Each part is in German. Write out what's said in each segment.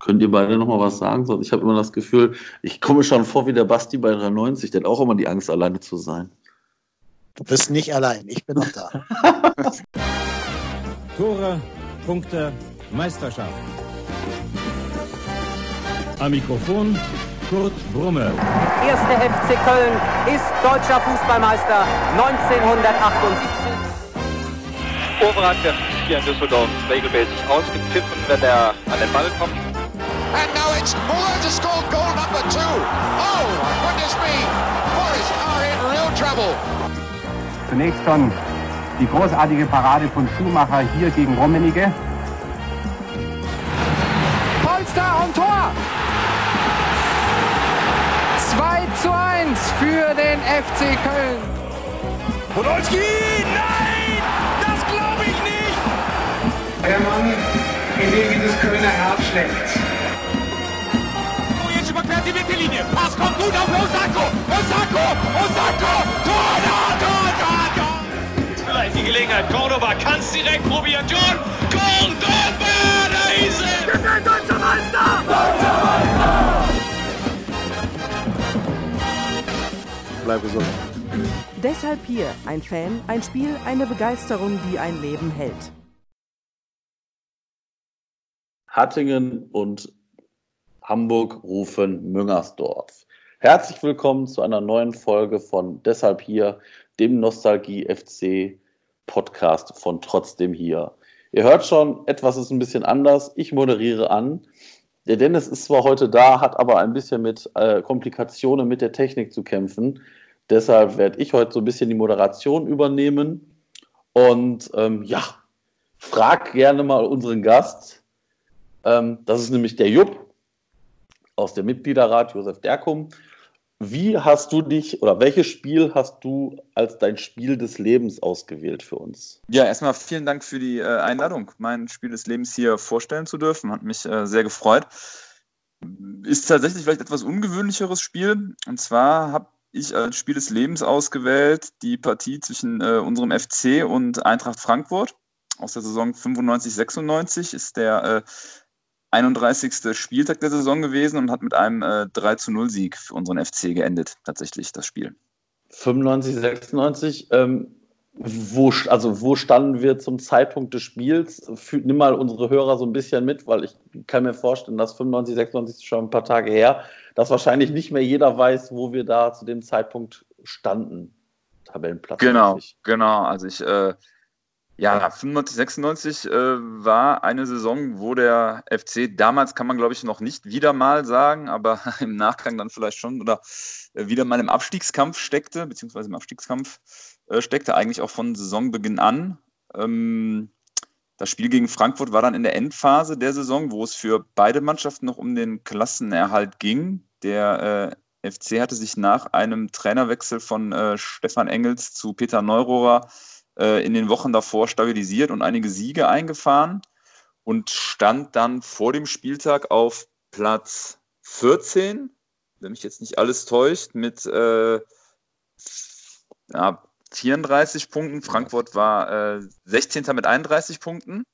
Könnt ihr beide nochmal was sagen? Ich habe immer das Gefühl, ich komme schon vor wie der Basti bei 93, der hat auch immer die Angst, alleine zu sein. Du bist nicht allein, ich bin noch da. Tore, Punkte, Meisterschaft. Am Mikrofon Kurt Brumme. Erste FC Köln ist deutscher Fußballmeister 1978. Overath wird hier in Düsseldorf regelmäßig ausgepfiffen, wenn er an den Ball kommt. And now it's Muller to score goal number two. Oh, goodness me. Forest are in real trouble. Zunächst schon die großartige Parade von Schumacher hier gegen Rummenigge. Polster und Tor. 2 zu 1 für den FC Köln. Podolski, nein, das glaube ich nicht. Der Mann, in dem dieses Kölner Herz schlägt. Mittellinie. Pass kommt gut auf Osako. Osako, Osako, Tor, Tor, Tor, Tor, Tor. Vielleicht die Gelegenheit. Cordoba kann es direkt probieren. John Cordoba, da ist er. Wir sind deutscher Meister. Deutscher Meister. Bleib gesund. Deshalb hier ein Fan, ein Spiel, eine Begeisterung, die ein Leben hält. Hattingen und Hamburg rufen Müngersdorf. Herzlich willkommen zu einer neuen Folge von Deshalb hier, dem Nostalgie FC Podcast von Trotzdem hier. Ihr hört schon, etwas ist ein bisschen anders. Ich moderiere an. Der Dennis ist zwar heute da, hat aber ein bisschen mit äh, Komplikationen mit der Technik zu kämpfen. Deshalb werde ich heute so ein bisschen die Moderation übernehmen. Und ähm, ja, frag gerne mal unseren Gast. Ähm, das ist nämlich der Jupp aus dem Mitgliederrat, Josef Derkum. Wie hast du dich oder welches Spiel hast du als dein Spiel des Lebens ausgewählt für uns? Ja, erstmal vielen Dank für die äh, Einladung, mein Spiel des Lebens hier vorstellen zu dürfen. Hat mich äh, sehr gefreut. Ist tatsächlich vielleicht etwas ungewöhnlicheres Spiel. Und zwar habe ich als Spiel des Lebens ausgewählt die Partie zwischen äh, unserem FC und Eintracht Frankfurt aus der Saison 95-96. Ist der 31. Spieltag der Saison gewesen und hat mit einem äh, 3 zu 0 Sieg für unseren FC geendet, tatsächlich das Spiel. 95, 96, ähm, wo, also wo standen wir zum Zeitpunkt des Spiels? Für, nimm mal unsere Hörer so ein bisschen mit, weil ich kann mir vorstellen, dass 95, 96 schon ein paar Tage her, dass wahrscheinlich nicht mehr jeder weiß, wo wir da zu dem Zeitpunkt standen. Tabellenplatz. Genau, genau. Also ich äh, ja, 95, 96 äh, war eine Saison, wo der FC damals, kann man glaube ich noch nicht wieder mal sagen, aber im Nachgang dann vielleicht schon, oder äh, wieder mal im Abstiegskampf steckte, beziehungsweise im Abstiegskampf äh, steckte, eigentlich auch von Saisonbeginn an. Ähm, das Spiel gegen Frankfurt war dann in der Endphase der Saison, wo es für beide Mannschaften noch um den Klassenerhalt ging. Der äh, FC hatte sich nach einem Trainerwechsel von äh, Stefan Engels zu Peter Neurohrer äh, in den Wochen davor stabilisiert und einige Siege eingefahren und stand dann vor dem Spieltag auf Platz 14, wenn mich jetzt nicht alles täuscht, mit äh, ja, 34 Punkten. Frankfurt war äh, 16. mit 31 Punkten.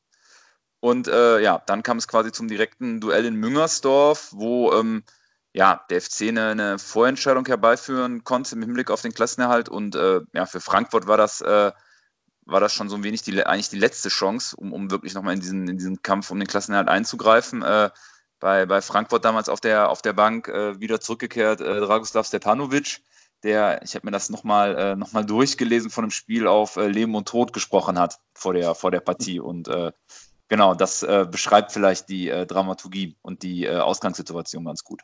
Und äh, ja, dann kam es quasi zum direkten Duell in Müngersdorf, wo ähm, ja, der FC eine, eine, Vorentscheidung herbeiführen konnte im Hinblick auf den Klassenerhalt. Und äh, ja, für Frankfurt war das äh, war das schon so ein wenig die, eigentlich die letzte Chance, um, um wirklich nochmal in diesen, in diesen Kampf um den Klassenerhalt einzugreifen. Äh, bei, bei Frankfurt damals auf der, auf der Bank äh, wieder zurückgekehrt, äh, Dragoslav Stepanovic, der, ich habe mir das nochmal äh, noch durchgelesen, von einem Spiel auf äh, Leben und Tod gesprochen hat vor der, vor der Partie. Und äh, genau, das äh, beschreibt vielleicht die äh, Dramaturgie und die Ausgangssituation ganz gut.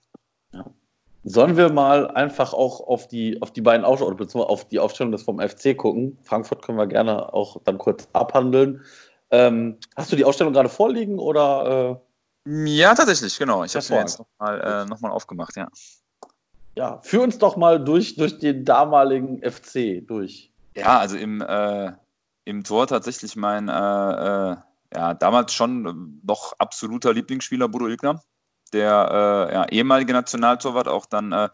Sollen wir mal einfach auch auf die, auf die beiden Aufstellungen, beziehungsweise auf die Aufstellung des vom FC gucken? Frankfurt können wir gerne auch dann kurz abhandeln. Ähm, hast du die Ausstellung gerade vorliegen oder? Äh? Ja, tatsächlich, genau. Ich habe sie jetzt nochmal äh, noch aufgemacht, ja. Ja, führ uns doch mal durch, durch den damaligen FC durch. Ja, also im, äh, im Tor tatsächlich mein äh, äh, ja, damals schon noch absoluter Lieblingsspieler Bodo Ilgner der äh, ja, ehemalige Nationaltorwart, auch dann äh,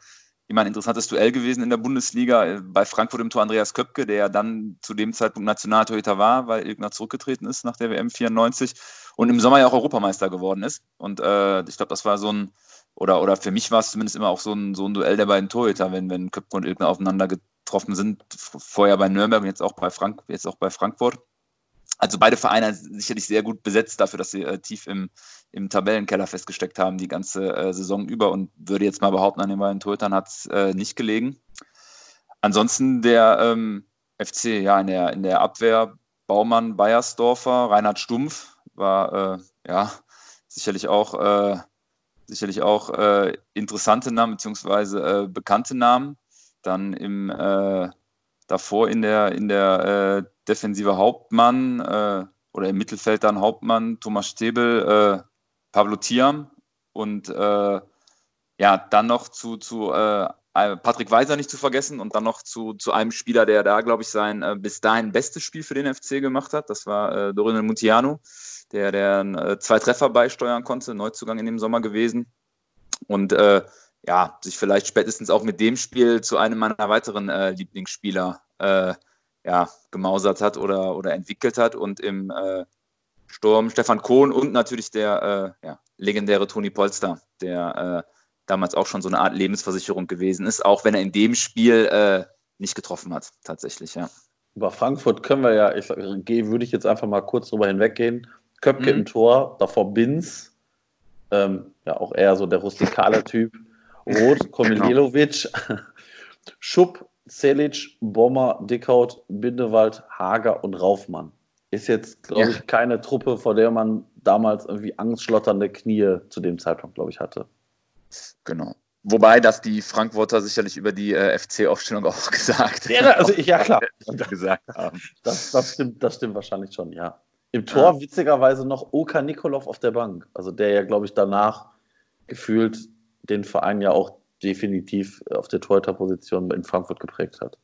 immer ein interessantes Duell gewesen in der Bundesliga. Äh, bei Frankfurt im Tor Andreas Köpke, der ja dann zu dem Zeitpunkt Nationaltorhüter war, weil Ilgner zurückgetreten ist nach der WM 94. und im Sommer ja auch Europameister geworden ist. Und äh, ich glaube, das war so ein, oder, oder für mich war es zumindest immer auch so ein, so ein Duell der beiden Torhüter, wenn, wenn Köpke und Ilgner aufeinander getroffen sind. Vorher bei Nürnberg und jetzt auch bei, Frank jetzt auch bei Frankfurt. Also beide Vereine sicherlich sehr gut besetzt dafür, dass sie äh, tief im, im Tabellenkeller festgesteckt haben die ganze äh, Saison über und würde jetzt mal behaupten, an den beiden Torhütern hat es äh, nicht gelegen. Ansonsten der ähm, FC, ja, in der, in der Abwehr Baumann, Bayersdorfer, Reinhard Stumpf war äh, ja sicherlich auch, äh, sicherlich auch äh, interessante Namen beziehungsweise bekannte Namen. Dann im davor in der, in der äh, Defensive Hauptmann äh, oder im Mittelfeld dann Hauptmann Thomas Stäbel, äh, Pablo Tiam und äh, ja, dann noch zu, zu äh, Patrick Weiser nicht zu vergessen und dann noch zu, zu einem Spieler, der da, glaube ich, sein äh, bis dahin bestes Spiel für den FC gemacht hat. Das war äh, Dorino Mutiano, der, der zwei Treffer beisteuern konnte, Neuzugang in dem Sommer gewesen. Und ja, sich vielleicht spätestens auch mit dem Spiel zu einem meiner weiteren äh, Lieblingsspieler äh, ja, gemausert hat oder, oder entwickelt hat. Und im äh, Sturm Stefan Kohn und natürlich der äh, ja, legendäre Toni Polster, der äh, damals auch schon so eine Art Lebensversicherung gewesen ist, auch wenn er in dem Spiel äh, nicht getroffen hat, tatsächlich, ja. Über Frankfurt können wir ja, ich gehe, würde ich jetzt einfach mal kurz drüber hinweggehen. Köpke mhm. im Tor, davor Binz, ähm, ja auch eher so der rustikale Typ. Roth, Komilelovic, Schupp, Celic, Bommer, Dickhaut, Bindewald, Hager und Raufmann. Ist jetzt, glaube ja. ich, keine Truppe, vor der man damals irgendwie angstschlotternde Knie zu dem Zeitpunkt, glaube ich, hatte. Genau. Wobei das die Frankfurter sicherlich über die äh, FC-Aufstellung auch gesagt ja, also, ja, klar. gesagt haben. Das, das, stimmt, das stimmt wahrscheinlich schon, ja. Im Tor ja. witzigerweise noch Oka Nikolov auf der Bank. Also der ja, glaube ich, danach gefühlt den Verein ja auch definitiv auf der Torhüter-Position in Frankfurt geprägt hat.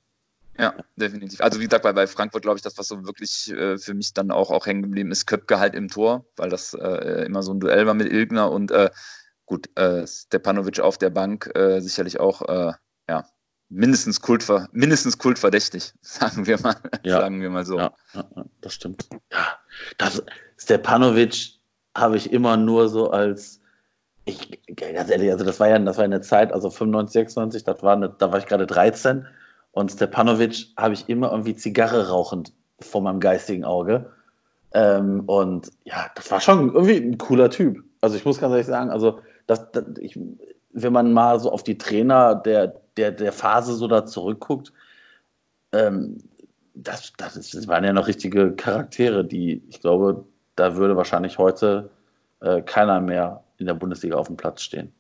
Ja, definitiv. Also wie gesagt, bei, bei Frankfurt glaube ich, das, was so wirklich äh, für mich dann auch, auch hängen geblieben ist, Köpke halt im Tor, weil das äh, immer so ein Duell war mit Ilgner und äh, gut, äh, Stepanovic auf der Bank äh, sicherlich auch, äh, ja, mindestens, kultver mindestens kultverdächtig, sagen wir mal, ja. sagen wir mal so. Ja, ja, das stimmt. Ja, das, Stepanovic habe ich immer nur so als ich, ganz ehrlich, also das war ja das war eine Zeit, also 95, 96, das war eine, da war ich gerade 13 und Stepanovic habe ich immer irgendwie Zigarre rauchend vor meinem geistigen Auge. Ähm, und ja, das war schon irgendwie ein cooler Typ. Also ich muss ganz ehrlich sagen, also das, das ich, wenn man mal so auf die Trainer der, der, der Phase so da zurückguckt, ähm, das, das, ist, das waren ja noch richtige Charaktere, die ich glaube, da würde wahrscheinlich heute äh, keiner mehr in der Bundesliga auf dem Platz stehen.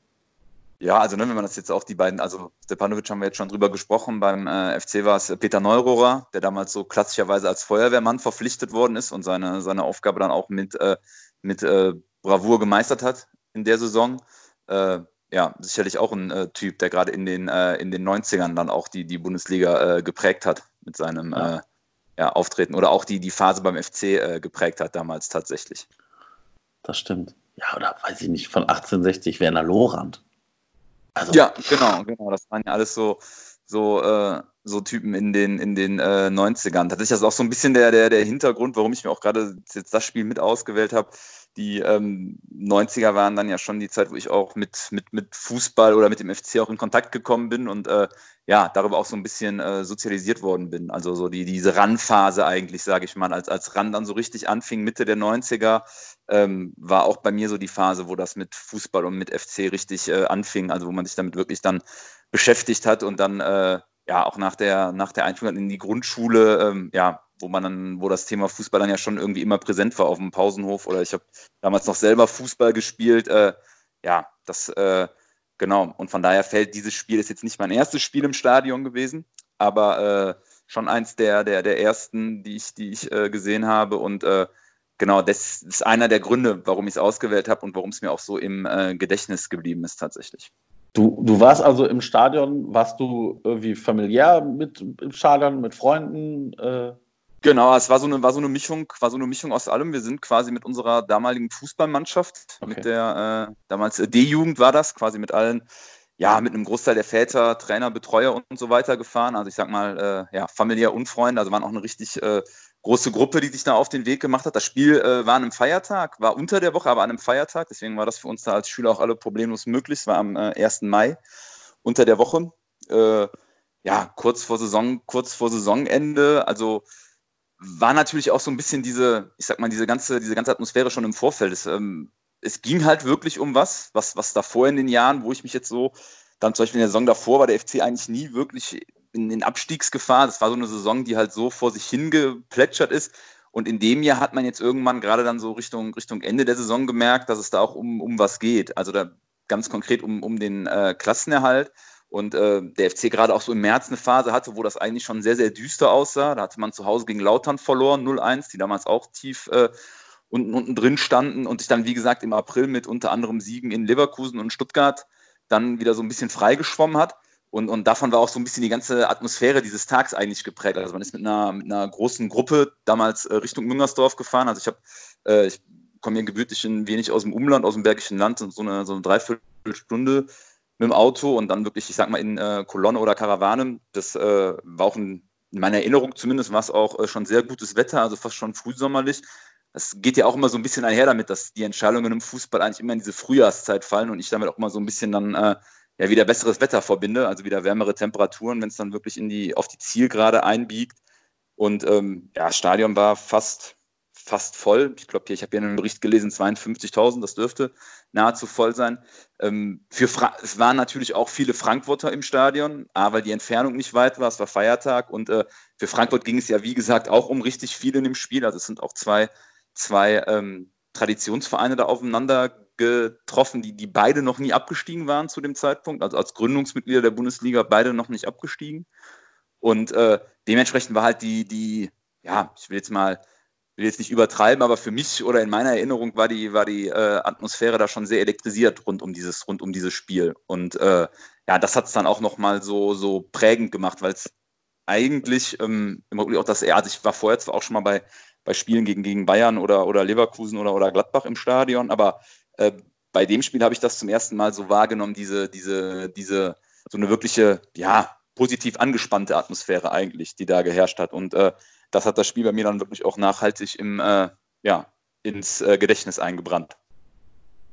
Ja, also ne, wenn man das jetzt auch die beiden, also Stepanovic haben wir jetzt schon drüber gesprochen, beim äh, FC war es Peter Neurohrer, der damals so klassischerweise als Feuerwehrmann verpflichtet worden ist und seine, seine Aufgabe dann auch mit, äh, mit äh, Bravour gemeistert hat in der Saison. Äh, ja, sicherlich auch ein äh, Typ, der gerade in den, äh, in den 90ern dann auch die, die Bundesliga geprägt hat mit seinem ja. Ja, Auftreten oder auch die, die Phase beim FC geprägt hat damals tatsächlich. Das stimmt ja, oder weiß ich nicht, von 1860 Werner Lorand. Also, ja, genau, genau. Das waren ja alles so, so, äh, so Typen in den, in den äh, 90ern. Tatsächlich ist das auch so ein bisschen der, der, der Hintergrund, warum ich mir auch gerade jetzt das Spiel mit ausgewählt habe. Die ähm, 90er waren dann ja schon die Zeit, wo ich auch mit, mit, mit Fußball oder mit dem FC auch in Kontakt gekommen bin und äh, ja, darüber auch so ein bisschen äh, sozialisiert worden bin. Also so die, diese Randphase eigentlich, sage ich mal, als, als Rand dann so richtig anfing, Mitte der 90er, ähm, war auch bei mir so die Phase, wo das mit Fußball und mit FC richtig äh, anfing, also wo man sich damit wirklich dann beschäftigt hat und dann äh, ja auch nach der, nach der Einführung in die Grundschule, ähm, ja, wo man dann, wo das Thema Fußball dann ja schon irgendwie immer präsent war auf dem Pausenhof oder ich habe damals noch selber Fußball gespielt. Äh, ja, das äh, genau. Und von daher fällt dieses Spiel ist jetzt nicht mein erstes Spiel im Stadion gewesen, aber äh, schon eins der, der, der ersten, die ich, die ich äh, gesehen habe. Und äh, genau, das ist einer der Gründe, warum ich es ausgewählt habe und warum es mir auch so im äh, Gedächtnis geblieben ist tatsächlich. Du, du warst also im Stadion, warst du irgendwie familiär mit im Stadion, mit Freunden? Äh? Genau, es war so eine, war so eine Mischung, war so eine Mischung aus allem. Wir sind quasi mit unserer damaligen Fußballmannschaft, okay. mit der äh, damals D-Jugend war das, quasi mit allen, ja, mit einem Großteil der Väter, Trainer, Betreuer und, und so weiter gefahren. Also ich sag mal, äh, ja, familiär und Freunde, also waren auch eine richtig, äh, große Gruppe, die sich da auf den Weg gemacht hat. Das Spiel äh, war an einem Feiertag, war unter der Woche, aber an einem Feiertag. Deswegen war das für uns da als Schüler auch alle problemlos möglich. Es war am äh, 1. Mai unter der Woche. Äh, ja, kurz vor Saison, kurz vor Saisonende. Also war natürlich auch so ein bisschen diese, ich sag mal, diese ganze, diese ganze Atmosphäre schon im Vorfeld. Es, ähm, es ging halt wirklich um was, was, was davor in den Jahren, wo ich mich jetzt so, dann zum Beispiel in der Saison davor war der FC eigentlich nie wirklich in den Abstiegsgefahr. Das war so eine Saison, die halt so vor sich hingeplätschert ist. Und in dem Jahr hat man jetzt irgendwann gerade dann so Richtung, Richtung Ende der Saison gemerkt, dass es da auch um, um was geht. Also da ganz konkret um, um den äh, Klassenerhalt. Und äh, der FC gerade auch so im März eine Phase hatte, wo das eigentlich schon sehr, sehr düster aussah. Da hatte man zu Hause gegen Lautern verloren, 0-1, die damals auch tief äh, unten, unten drin standen und sich dann, wie gesagt, im April mit unter anderem Siegen in Leverkusen und Stuttgart dann wieder so ein bisschen freigeschwommen hat. Und, und davon war auch so ein bisschen die ganze Atmosphäre dieses Tags eigentlich geprägt. Also man ist mit einer, mit einer großen Gruppe damals äh, Richtung Müngersdorf gefahren. Also ich habe, äh, ich komme hier gebürtig ein wenig aus dem Umland, aus dem Bergischen Land, so eine, so eine Dreiviertelstunde mit dem Auto und dann wirklich, ich sag mal, in äh, Kolonne oder Karawane. Das äh, war auch ein, in meiner Erinnerung zumindest war es auch äh, schon sehr gutes Wetter, also fast schon frühsommerlich. Das geht ja auch immer so ein bisschen einher damit, dass die Entscheidungen im Fußball eigentlich immer in diese Frühjahrszeit fallen und ich damit auch immer so ein bisschen dann äh, ja wieder besseres Wetter verbinde, also wieder wärmere Temperaturen, wenn es dann wirklich in die, auf die Zielgerade einbiegt. Und ähm, ja, das Stadion war fast fast voll. Ich glaube, ich habe hier einen Bericht gelesen, 52.000, das dürfte nahezu voll sein. Ähm, für es waren natürlich auch viele Frankfurter im Stadion, A, weil die Entfernung nicht weit war, es war Feiertag und äh, für Frankfurt ging es ja, wie gesagt, auch um richtig viel in dem Spiel. Also es sind auch zwei, zwei ähm, Traditionsvereine da aufeinander getroffen, die, die beide noch nie abgestiegen waren zu dem Zeitpunkt, also als Gründungsmitglieder der Bundesliga beide noch nicht abgestiegen. Und äh, dementsprechend war halt die, die, ja, ich will jetzt mal will jetzt nicht übertreiben, aber für mich oder in meiner Erinnerung war die, war die äh, Atmosphäre da schon sehr elektrisiert rund um dieses, rund um dieses Spiel. Und äh, ja, das hat es dann auch nochmal so, so prägend gemacht, weil es eigentlich ähm, im auch das, also ich war vorher zwar auch schon mal bei, bei Spielen gegen, gegen Bayern oder, oder Leverkusen oder, oder Gladbach im Stadion, aber äh, bei dem Spiel habe ich das zum ersten Mal so wahrgenommen, diese, diese, diese, so eine wirkliche, ja, positiv angespannte Atmosphäre eigentlich, die da geherrscht hat. Und äh, das hat das Spiel bei mir dann wirklich auch nachhaltig im, äh, ja, ins äh, Gedächtnis eingebrannt.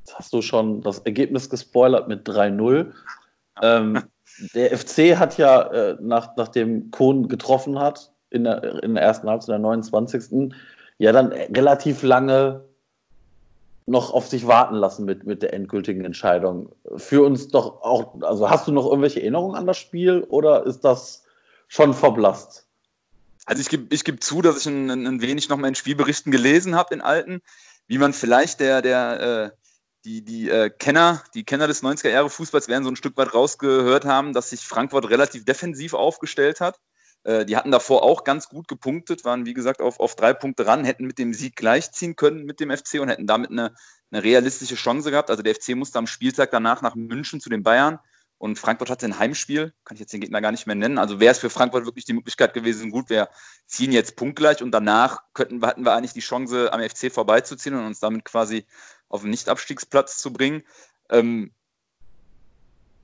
Jetzt hast du schon das Ergebnis gespoilert mit 3-0. Ähm, der FC hat ja, äh, nach, nachdem Kohn getroffen hat, in der, in der ersten Halbzeit, der 29. ja dann relativ lange noch auf sich warten lassen mit, mit der endgültigen Entscheidung. Für uns doch auch, also hast du noch irgendwelche Erinnerungen an das Spiel oder ist das schon verblasst? Also ich gebe ich geb zu, dass ich ein, ein wenig noch mal in Spielberichten gelesen habe, in alten, wie man vielleicht der, der, äh, die, die äh, Kenner, die Kenner des 90er Jahre Fußballs werden so ein Stück weit rausgehört haben, dass sich Frankfurt relativ defensiv aufgestellt hat. Äh, die hatten davor auch ganz gut gepunktet, waren wie gesagt auf, auf drei Punkte ran, hätten mit dem Sieg gleichziehen können mit dem FC und hätten damit eine, eine realistische Chance gehabt. Also der FC musste am Spieltag danach nach München zu den Bayern und Frankfurt hatte ein Heimspiel, kann ich jetzt den Gegner gar nicht mehr nennen. Also wäre es für Frankfurt wirklich die Möglichkeit gewesen, gut, wir ziehen jetzt punktgleich und danach könnten, hatten wir eigentlich die Chance, am FC vorbeizuziehen und uns damit quasi auf den Nicht-Abstiegsplatz zu bringen. Ähm,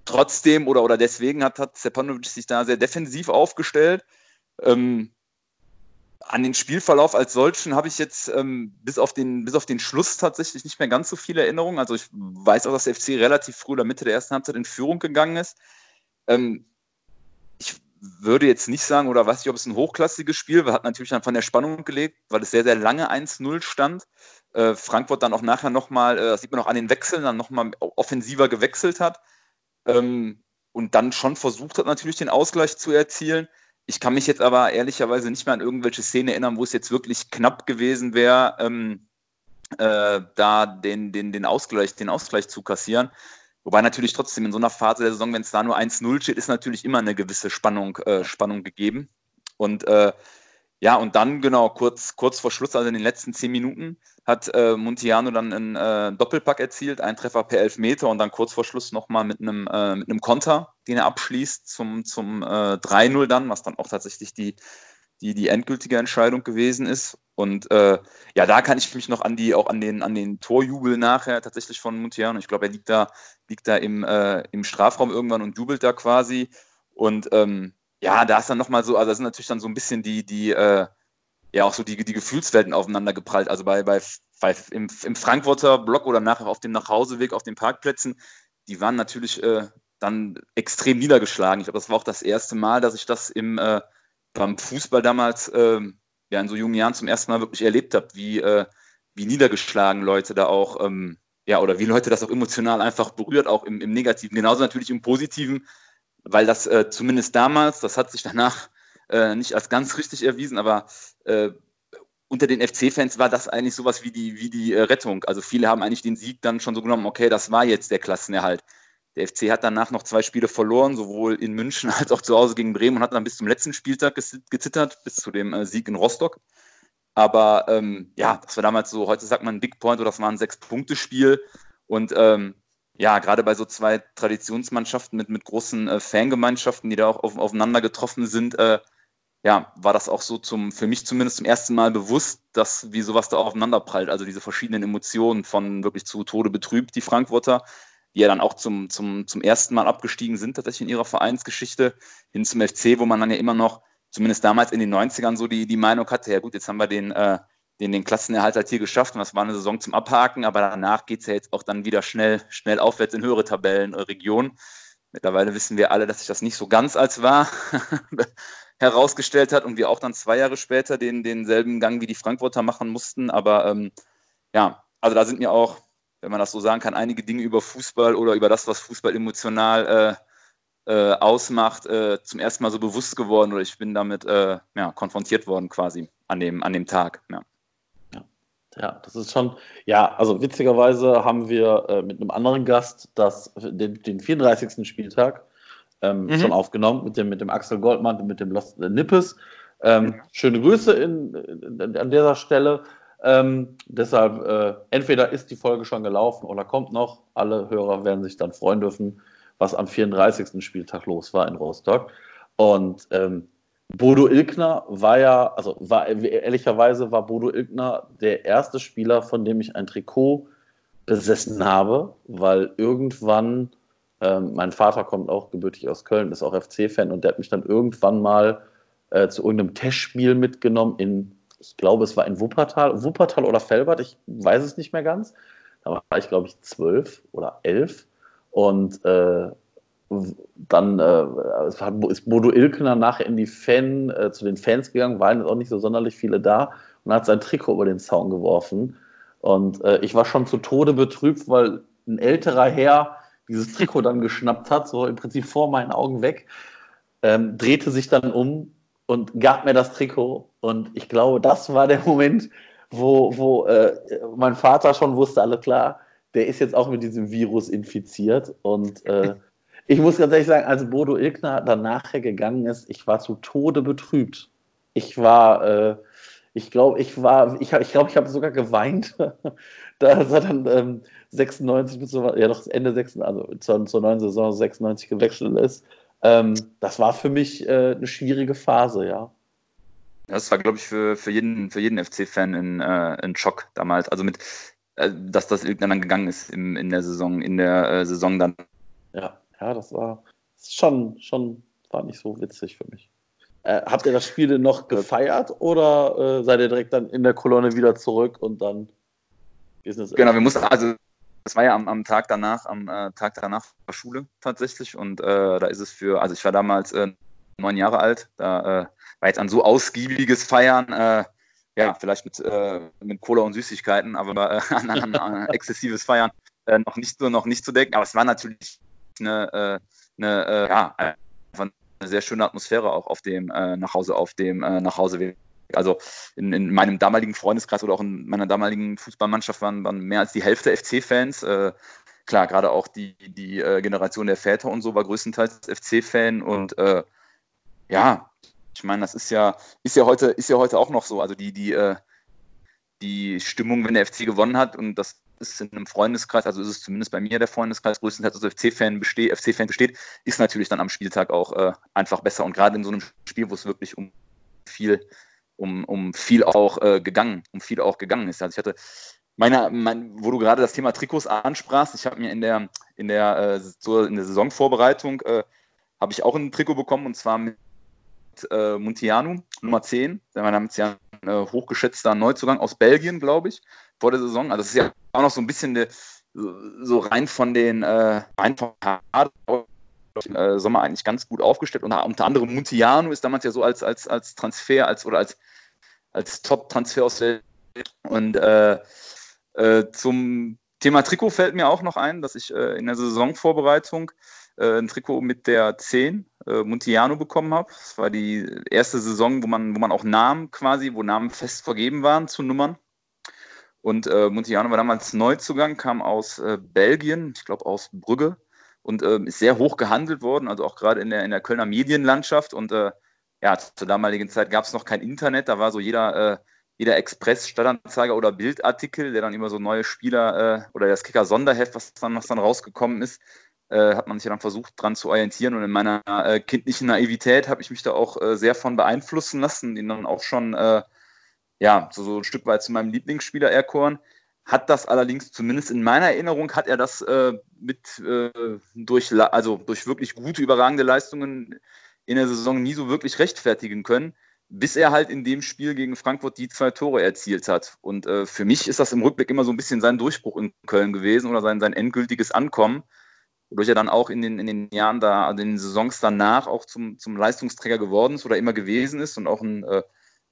trotzdem oder, oder deswegen hat, hat Stepanovic sich da sehr defensiv aufgestellt. Ähm, an den Spielverlauf als solchen habe ich jetzt ähm, bis, auf den, bis auf den Schluss tatsächlich nicht mehr ganz so viele Erinnerungen. Also ich weiß auch, dass der FC relativ früh oder Mitte der ersten Halbzeit in Führung gegangen ist. Ähm, ich würde jetzt nicht sagen, oder weiß nicht, ob es ein hochklassiges Spiel war, hat natürlich dann von der Spannung gelegt, weil es sehr, sehr lange 1-0 stand. Äh, Frankfurt dann auch nachher nochmal, äh, das sieht man auch an den Wechseln, dann nochmal offensiver gewechselt hat. Ähm, und dann schon versucht hat, natürlich den Ausgleich zu erzielen. Ich kann mich jetzt aber ehrlicherweise nicht mehr an irgendwelche Szenen erinnern, wo es jetzt wirklich knapp gewesen wäre, ähm, äh, da den, den, den, Ausgleich, den Ausgleich zu kassieren. Wobei natürlich trotzdem in so einer Phase der Saison, wenn es da nur 1-0 steht, ist natürlich immer eine gewisse Spannung, äh, Spannung gegeben. Und äh, ja, und dann genau kurz, kurz vor Schluss, also in den letzten zehn Minuten, hat äh, Montiano dann einen äh, Doppelpack erzielt, einen Treffer per Elfmeter und dann kurz vor Schluss nochmal mit einem, äh, Konter, den er abschließt zum, zum äh, 3-0 dann, was dann auch tatsächlich die, die, die endgültige Entscheidung gewesen ist. Und äh, ja, da kann ich mich noch an die, auch an den, an den Torjubel nachher tatsächlich von Montiano. Ich glaube, er liegt da, liegt da im, äh, im Strafraum irgendwann und jubelt da quasi. Und ähm, ja, da ist dann nochmal so, also das sind natürlich dann so ein bisschen die, die, äh, ja auch so die, die Gefühlswelten aufeinander geprallt. Also bei, bei, bei im, im Frankfurter Block oder nachher auf dem Nachhauseweg auf den Parkplätzen, die waren natürlich äh, dann extrem niedergeschlagen. Ich glaube, das war auch das erste Mal, dass ich das im, äh, beim Fußball damals äh, ja, in so jungen Jahren zum ersten Mal wirklich erlebt habe, wie, äh, wie niedergeschlagen Leute da auch, ähm, ja, oder wie Leute das auch emotional einfach berührt, auch im, im Negativen, genauso natürlich im Positiven, weil das äh, zumindest damals, das hat sich danach äh, nicht als ganz richtig erwiesen, aber äh, unter den FC-Fans war das eigentlich sowas wie die, wie die äh, Rettung. Also viele haben eigentlich den Sieg dann schon so genommen, okay, das war jetzt der Klassenerhalt. Der FC hat danach noch zwei Spiele verloren, sowohl in München als auch zu Hause gegen Bremen und hat dann bis zum letzten Spieltag gezittert, bis zu dem äh, Sieg in Rostock. Aber ähm, ja, das war damals so, heute sagt man Big Point oder das war ein Sechs-Punkte-Spiel. Und ähm, ja, gerade bei so zwei Traditionsmannschaften mit, mit großen äh, Fangemeinschaften, die da auch auf, aufeinander getroffen sind, äh, ja, war das auch so zum, für mich zumindest zum ersten Mal bewusst, dass wie sowas da aufeinanderprallt. Also diese verschiedenen Emotionen von wirklich zu Tode betrübt, die Frankfurter, die ja dann auch zum, zum, zum ersten Mal abgestiegen sind, tatsächlich in ihrer Vereinsgeschichte, hin zum FC, wo man dann ja immer noch, zumindest damals in den 90ern, so die, die Meinung hatte, ja gut, jetzt haben wir den, äh, den, den Klassenerhalt halt hier geschafft und das war eine Saison zum Abhaken, aber danach geht es ja jetzt auch dann wieder schnell, schnell aufwärts in höhere Tabellenregionen. Äh, Mittlerweile wissen wir alle, dass sich das nicht so ganz als wahr herausgestellt hat und wir auch dann zwei Jahre später den, denselben Gang wie die Frankfurter machen mussten. Aber ähm, ja, also da sind mir auch, wenn man das so sagen kann, einige Dinge über Fußball oder über das, was Fußball emotional äh, äh, ausmacht, äh, zum ersten Mal so bewusst geworden oder ich bin damit äh, ja, konfrontiert worden quasi an dem, an dem Tag. Ja. Ja, das ist schon, ja, also witzigerweise haben wir äh, mit einem anderen Gast das, den, den 34. Spieltag ähm, mhm. schon aufgenommen mit dem, mit dem Axel Goldmann und mit dem Lost Nippes. Ähm, schöne Grüße in, in, an dieser Stelle. Ähm, deshalb, äh, entweder ist die Folge schon gelaufen oder kommt noch. Alle Hörer werden sich dann freuen dürfen, was am 34. Spieltag los war in Rostock. Und ähm, Bodo Ilkner war ja, also war ehrlicherweise war Bodo Ilkner der erste Spieler, von dem ich ein Trikot besessen habe, weil irgendwann ähm, mein Vater kommt auch gebürtig aus Köln, ist auch FC-Fan und der hat mich dann irgendwann mal äh, zu irgendeinem Testspiel mitgenommen in, ich glaube, es war in Wuppertal, Wuppertal oder Felbert, ich weiß es nicht mehr ganz. Da war ich, glaube ich, zwölf oder elf und äh, dann äh, ist Bodo Ilkner nachher in die Fan, äh, zu den Fans gegangen, waren auch nicht so sonderlich viele da und hat sein Trikot über den Zaun geworfen. Und äh, ich war schon zu Tode betrübt, weil ein älterer Herr dieses Trikot dann geschnappt hat, so im Prinzip vor meinen Augen weg, ähm, drehte sich dann um und gab mir das Trikot. Und ich glaube, das war der Moment, wo, wo äh, mein Vater schon wusste, alle klar, der ist jetzt auch mit diesem Virus infiziert. Und äh, ich muss ganz ehrlich sagen, als Bodo Ilkner dann nachher gegangen ist, ich war zu Tode betrübt. Ich war, äh, ich glaube, ich war, ich, ich glaube, ich habe sogar geweint, da er dann ähm, 96 bis ja doch Ende 96, also zur, zur neuen Saison 96 gewechselt ist. Ähm, das war für mich äh, eine schwierige Phase, ja. Das war, glaube ich, für, für jeden, für jeden FC-Fan ein, äh, Schock damals. Also mit, äh, dass das irgendwann dann gegangen ist im, in der Saison, in der äh, Saison dann. Ja, ja, das war schon, schon, war nicht so witzig für mich. Äh, habt ihr das Spiel denn noch gefeiert oder äh, seid ihr direkt dann in der Kolonne wieder zurück und dann Business? Genau, wir mussten, also das war ja am, am Tag danach, am äh, Tag danach war Schule tatsächlich und äh, da ist es für, also ich war damals äh, neun Jahre alt, da äh, war jetzt ein so ausgiebiges Feiern, ja, vielleicht mit, mit Cola und Süßigkeiten, aber an, an, an exzessives Feiern noch nicht so noch nicht zu denken. Aber es war natürlich eine, eine ja, einfach eine sehr schöne Atmosphäre auch auf dem Nachhause, auf dem Nachhauseweg also in, in, meinem damaligen Freundeskreis oder auch in meiner damaligen Fußballmannschaft waren, waren mehr als die Hälfte FC-Fans. Äh, klar, gerade auch die, die äh, Generation der Väter und so war größtenteils FC-Fan und äh, ja, ich meine, das ist ja, ist ja heute, ist ja heute auch noch so. Also die, die, äh, die Stimmung, wenn der FC gewonnen hat und das ist in einem Freundeskreis, also ist es zumindest bei mir der Freundeskreis, größtenteils aus FC-Fan besteht, FC-Fan besteht, ist natürlich dann am Spieltag auch äh, einfach besser. Und gerade in so einem Spiel, wo es wirklich um viel um, um viel auch äh, gegangen, um viel auch gegangen ist. Also ich hatte meine, mein, wo du gerade das Thema Trikots ansprachst, ich habe mir in der, in der, äh, so in der Saisonvorbereitung äh, habe ich auch ein Trikot bekommen und zwar mit äh, Montiano Nummer 10. Der war damals ja ein hochgeschätzter Neuzugang aus Belgien, glaube ich, vor der Saison. Also das ist ja auch noch so ein bisschen de, so rein von den äh, rein vom äh, Sommer eigentlich ganz gut aufgestellt. Und unter anderem Muntiano ist damals ja so als, als, als Transfer, als oder als, als Top-Transfer aus der und äh, äh, zum Thema Trikot fällt mir auch noch ein, dass ich äh, in der Saisonvorbereitung äh, ein Trikot mit der 10 äh, Montiano bekommen habe. Das war die erste Saison, wo man, wo man auch Namen quasi, wo Namen fest vergeben waren zu Nummern. Und äh, Montiano war damals Neuzugang, kam aus äh, Belgien, ich glaube aus Brügge und äh, ist sehr hoch gehandelt worden, also auch gerade in der, in der Kölner Medienlandschaft. Und äh, ja, zur damaligen Zeit gab es noch kein Internet, da war so jeder, äh, jeder Express, Stadtanzeiger oder Bildartikel, der dann immer so neue Spieler äh, oder das Kicker-Sonderheft, was dann, was dann rausgekommen ist, äh, hat man sich ja dann versucht, dran zu orientieren. Und in meiner kindlichen Naivität habe ich mich da auch sehr von beeinflussen lassen, ihn dann auch schon ja, so, so, ein Stück weit zu meinem Lieblingsspieler erkoren. Hat das allerdings, zumindest in meiner Erinnerung, hat er das äh, mit äh, durch, also durch wirklich gute, überragende Leistungen in der Saison nie so wirklich rechtfertigen können, bis er halt in dem Spiel gegen Frankfurt die zwei Tore erzielt hat. Und für mich ist das im Rückblick immer so ein bisschen sein Durchbruch in Köln gewesen oder sein, sein endgültiges Ankommen wodurch er dann auch in den, in den Jahren da, also in den Saisons danach auch zum, zum Leistungsträger geworden ist oder immer gewesen ist und auch ein, äh,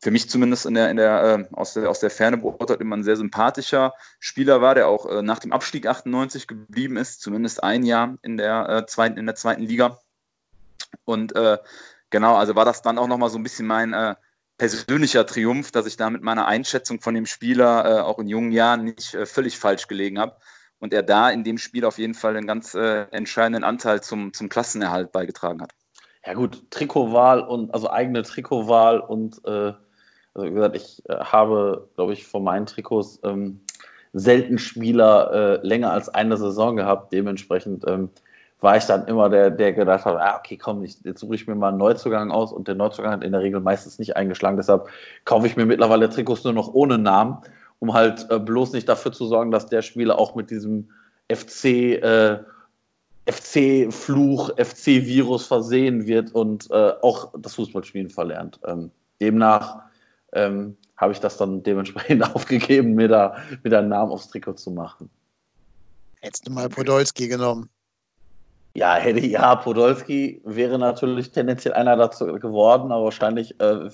für mich zumindest in der, in der, äh, aus, der, aus der Ferne beurteilt immer ein sehr sympathischer Spieler war, der auch äh, nach dem Abstieg 98 geblieben ist, zumindest ein Jahr in der, äh, zweiten, in der zweiten Liga. Und äh, genau, also war das dann auch nochmal so ein bisschen mein äh, persönlicher Triumph, dass ich da mit meiner Einschätzung von dem Spieler auch in jungen Jahren nicht völlig falsch gelegen habe und er da in dem Spiel auf jeden Fall einen ganz äh, entscheidenden Anteil zum, zum Klassenerhalt beigetragen hat. Ja gut, Trikotwahl und also eigene Trikotwahl und äh, also wie gesagt, ich äh, habe, glaube ich, von meinen Trikots ähm, selten Spieler äh, länger als eine Saison gehabt. Dementsprechend ähm, war ich dann immer der, der gedacht hat, ah, okay, komm, ich, jetzt suche ich mir mal einen Neuzugang aus und der Neuzugang hat in der Regel meistens nicht eingeschlagen. Deshalb kaufe ich mir mittlerweile Trikots nur noch ohne Namen um halt äh, bloß nicht dafür zu sorgen, dass der Spieler auch mit diesem FC, äh, FC-Fluch, FC-Virus versehen wird und äh, auch das Fußballspielen verlernt. Ähm, demnach ähm, habe ich das dann dementsprechend aufgegeben, mir da wieder einen Namen aufs Trikot zu machen. Hättest du mal Podolski genommen? Ja, hätte ja, Podolski wäre natürlich tendenziell einer dazu geworden, aber wahrscheinlich äh,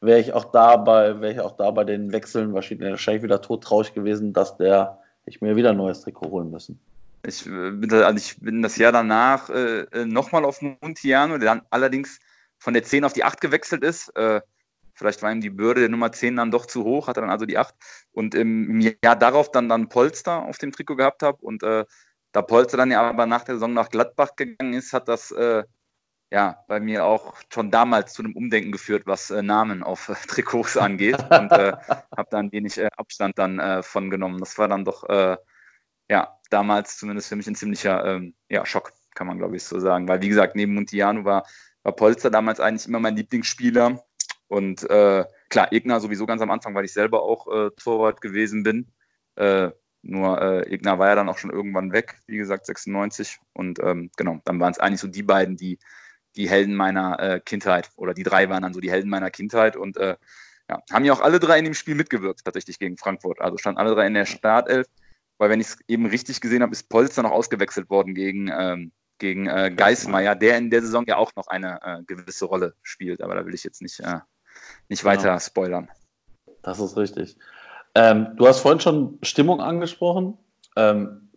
wäre ich auch da bei, wäre ich auch da bei den Wechseln wahrscheinlich wieder todtraurig gewesen, dass der ich mir wieder ein neues Trikot holen müssen. Ich äh, bin, also ich bin das Jahr danach äh, äh nochmal auf Montiano, der dann allerdings von der 10 auf die 8 gewechselt ist. Äh, vielleicht war ihm die Bürde der Nummer 10 dann doch zu hoch, hat er dann also die 8. Und im, Jahr darauf dann, dann Polster auf dem Trikot gehabt habe. Und äh, da Polster dann ja aber nach der Saison nach Gladbach gegangen ist, hat das äh, ja, bei mir auch schon damals zu einem Umdenken geführt, was äh, Namen auf äh, Trikots angeht und äh, habe da ein wenig äh, Abstand dann von genommen. Das war dann doch, ja, damals zumindest für mich ein ziemlicher ähm, ja, Schock, kann man glaube ich so sagen. Weil, wie gesagt, neben Montiano war, war Polster damals eigentlich immer mein Lieblingsspieler und klar, Egner sowieso ganz am Anfang, weil ich selber auch Torwart gewesen bin. Nur äh, Egner war ja dann auch schon irgendwann weg, wie gesagt, 96. Und ähm, genau, dann waren es eigentlich so die beiden, die, die Helden meiner äh, Kindheit oder die drei waren dann so die Helden meiner Kindheit und äh, ja, haben ja auch alle drei in dem Spiel mitgewirkt, tatsächlich gegen Frankfurt. Also standen alle drei in der Startelf, weil wenn ich es eben richtig gesehen habe, ist Polster noch ausgewechselt worden gegen, ähm, gegen äh, Geismeier, der in der Saison ja auch noch eine äh, gewisse Rolle spielt. Aber da will ich jetzt nicht, äh, nicht weiter genau. spoilern. Das ist richtig. Ähm, du hast vorhin schon Stimmung angesprochen. Ähm,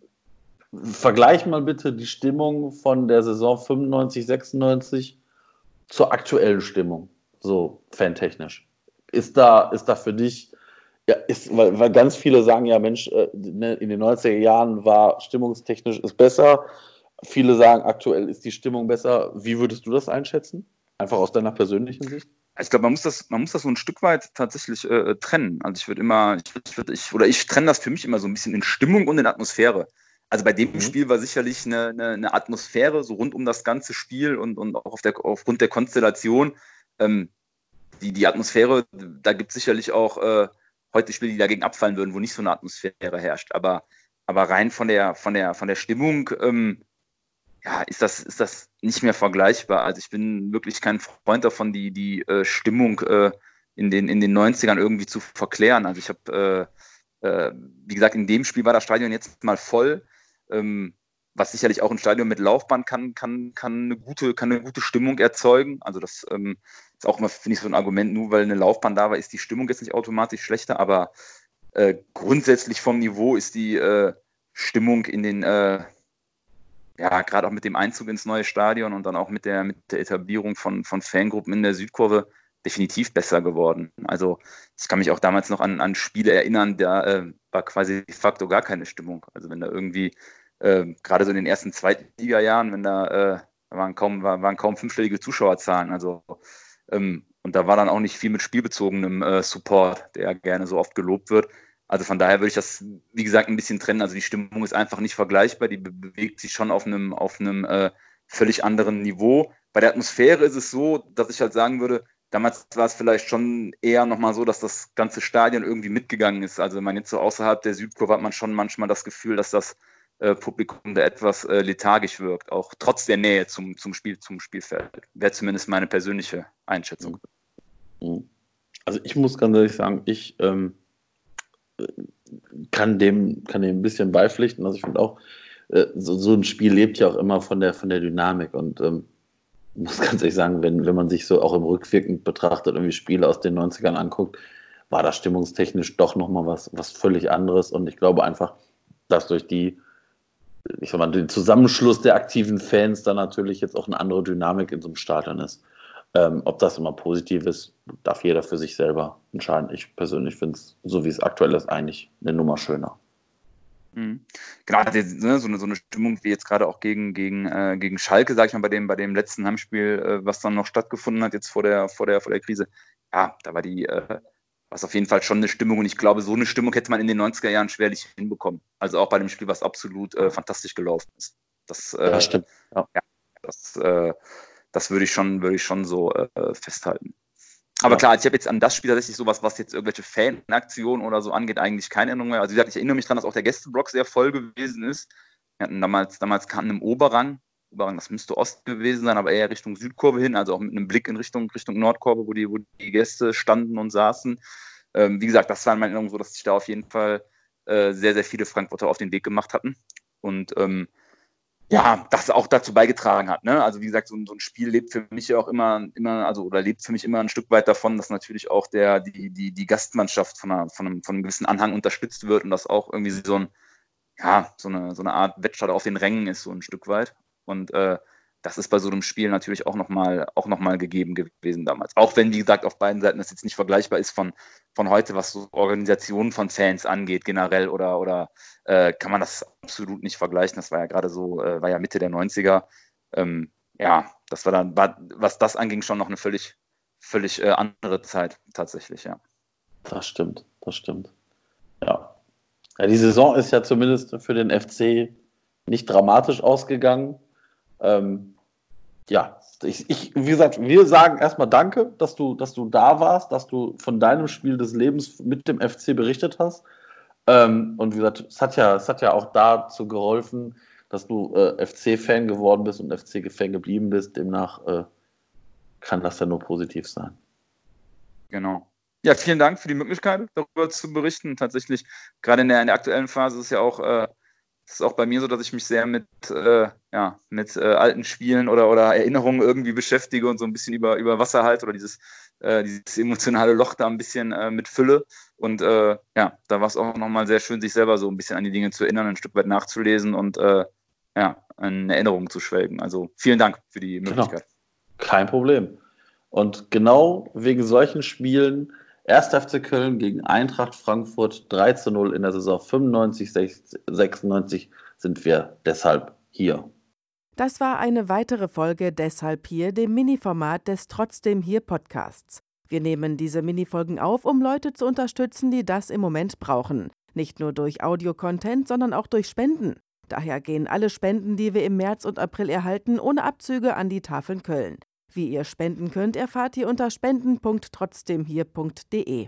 vergleich mal bitte die Stimmung von der Saison 95, 96 zur aktuellen Stimmung, so fantechnisch. Ist da, ist da für dich, ja, ist, weil, weil ganz viele sagen ja, Mensch, äh, ne, in den 90er Jahren war stimmungstechnisch ist besser. Viele sagen, aktuell ist die Stimmung besser. Wie würdest du das einschätzen? Einfach aus deiner persönlichen Sicht? Ich glaube, man muss das, man muss das so ein Stück weit tatsächlich äh, trennen. Also ich würde immer, ich würd, ich, oder ich trenne das für mich immer so ein bisschen in Stimmung und in Atmosphäre. Also bei dem mhm. Spiel war sicherlich eine, eine, eine, Atmosphäre so rund um das ganze Spiel und, und auch auf der, aufgrund der Konstellation. Ähm, die, die Atmosphäre, da gibt es sicherlich auch äh, heute Spiele, die dagegen abfallen würden, wo nicht so eine Atmosphäre herrscht. Aber, aber rein von der, von der, von der Stimmung, ähm, ja, ist das, ist das nicht mehr vergleichbar. Also ich bin wirklich kein Freund davon, die, die äh, Stimmung äh, in, den, in den 90ern irgendwie zu verklären. Also ich habe, äh, äh, wie gesagt, in dem Spiel war das Stadion jetzt mal voll. Ähm, was sicherlich auch ein Stadion mit Laufbahn kann, kann, kann, eine, gute, kann eine gute Stimmung erzeugen. Also das ähm, ist auch immer, finde ich, so ein Argument, nur weil eine Laufbahn da war, ist die Stimmung jetzt nicht automatisch schlechter, aber äh, grundsätzlich vom Niveau ist die äh, Stimmung in den, ja, gerade auch mit dem Einzug ins neue Stadion und dann auch mit der, mit der Etablierung von, von Fangruppen in der Südkurve definitiv besser geworden. Also ich kann mich auch damals noch an, an Spiele erinnern, da äh, war quasi de facto gar keine Stimmung. Also wenn da irgendwie, äh, gerade so in den ersten Zweitliga-Jahren, wenn da, äh, waren, kaum, war, waren kaum fünfstellige Zuschauerzahlen. Also ähm, und da war dann auch nicht viel mit spielbezogenem äh, Support, der gerne so oft gelobt wird. Also von daher würde ich das, wie gesagt, ein bisschen trennen. Also die Stimmung ist einfach nicht vergleichbar. Die be bewegt sich schon auf einem, auf einem äh, völlig anderen Niveau. Bei der Atmosphäre ist es so, dass ich halt sagen würde, damals war es vielleicht schon eher nochmal so, dass das ganze Stadion irgendwie mitgegangen ist. Also wenn man jetzt so außerhalb der Südkurve hat man schon manchmal das Gefühl, dass das äh, Publikum da etwas äh, lethargisch wirkt, auch trotz der Nähe zum, zum, Spiel, zum Spielfeld. Wäre zumindest meine persönliche Einschätzung. Mhm. Also ich muss ganz ehrlich sagen, ich ähm kann dem, kann dem ein bisschen beipflichten. Also ich finde auch, äh, so, so, ein Spiel lebt ja auch immer von der, von der Dynamik und ähm, muss ganz ehrlich sagen, wenn, wenn man sich so auch im Rückwirkend betrachtet, irgendwie Spiele aus den 90ern anguckt, war das stimmungstechnisch doch nochmal was, was völlig anderes und ich glaube einfach, dass durch die, ich sag mal, den Zusammenschluss der aktiven Fans dann natürlich jetzt auch eine andere Dynamik in so einem Stadion ist. Ähm, ob das immer positiv ist, darf jeder für sich selber entscheiden. Ich persönlich finde es, so wie es aktuell ist, eigentlich eine Nummer schöner. Mhm. Genau, ne, so, eine, so eine Stimmung wie jetzt gerade auch gegen, gegen, äh, gegen Schalke, sage ich mal, bei dem, bei dem letzten Heimspiel, äh, was dann noch stattgefunden hat, jetzt vor der, vor der, vor der Krise. Ja, da war die, äh, was auf jeden Fall schon eine Stimmung und ich glaube, so eine Stimmung hätte man in den 90er Jahren schwerlich hinbekommen. Also auch bei dem Spiel, was absolut äh, fantastisch gelaufen ist. Das, ja, äh, stimmt. Ja. ja das, äh, das würde ich schon, würde ich schon so äh, festhalten. Aber ja. klar, ich habe jetzt an das Spiel tatsächlich sowas, was jetzt irgendwelche Fanaktionen oder so angeht, eigentlich keine Erinnerung mehr. Also wie gesagt, ich erinnere mich daran, dass auch der Gästeblock sehr voll gewesen ist. Wir hatten damals, damals kam im Oberrang, Oberrang, das müsste Ost gewesen sein, aber eher Richtung Südkurve hin, also auch mit einem Blick in Richtung, Richtung Nordkurve, wo die, wo die Gäste standen und saßen. Ähm, wie gesagt, das war in meiner Erinnerung so, dass sich da auf jeden Fall äh, sehr, sehr viele Frankfurter auf den Weg gemacht hatten. Und ähm, ja, das auch dazu beigetragen hat. Ne? Also wie gesagt, so, so, ein Spiel lebt für mich ja auch immer, immer, also oder lebt für mich immer ein Stück weit davon, dass natürlich auch der, die, die, die Gastmannschaft von, einer, von, einem, von einem gewissen Anhang unterstützt wird und das auch irgendwie so ein, ja, so eine, so eine Art Wettstreit auf den Rängen ist, so ein Stück weit. Und äh, das ist bei so einem Spiel natürlich auch nochmal noch gegeben gewesen damals. Auch wenn, wie gesagt, auf beiden Seiten das jetzt nicht vergleichbar ist von, von heute, was so Organisationen von Fans angeht, generell, oder, oder äh, kann man das absolut nicht vergleichen. Das war ja gerade so, äh, war ja Mitte der 90er. Ähm, ja, das war dann, war, was das anging, schon noch eine völlig, völlig äh, andere Zeit tatsächlich, ja. Das stimmt, das stimmt. Ja. ja. Die Saison ist ja zumindest für den FC nicht dramatisch ausgegangen. Ähm, ja, ich, ich, wie gesagt, wir sagen erstmal Danke, dass du, dass du da warst, dass du von deinem Spiel des Lebens mit dem FC berichtet hast. Ähm, und wie gesagt, es hat ja, es hat ja auch dazu geholfen, dass du äh, FC-Fan geworden bist und FC-Fan geblieben bist. Demnach äh, kann das ja nur positiv sein. Genau. Ja, vielen Dank für die Möglichkeit, darüber zu berichten. Tatsächlich, gerade in der, in der aktuellen Phase ist ja auch äh, es ist auch bei mir so, dass ich mich sehr mit, äh, ja, mit äh, alten Spielen oder, oder Erinnerungen irgendwie beschäftige und so ein bisschen über, über Wasser halt oder dieses, äh, dieses emotionale Loch da ein bisschen äh, mit Fülle. Und äh, ja, da war es auch nochmal sehr schön, sich selber so ein bisschen an die Dinge zu erinnern, ein Stück weit nachzulesen und äh, ja, an Erinnerungen zu schwelgen. Also vielen Dank für die genau. Möglichkeit. Genau. Kein Problem. Und genau wegen solchen Spielen 1. FC Köln gegen Eintracht Frankfurt 3 zu 0 in der Saison 95, 96 sind wir deshalb hier. Das war eine weitere Folge Deshalb hier, dem Mini-Format des Trotzdem hier Podcasts. Wir nehmen diese Minifolgen auf, um Leute zu unterstützen, die das im Moment brauchen. Nicht nur durch Audio-Content, sondern auch durch Spenden. Daher gehen alle Spenden, die wir im März und April erhalten, ohne Abzüge an die Tafeln Köln. Wie ihr spenden könnt, erfahrt ihr unter spenden.trotzdemhier.de.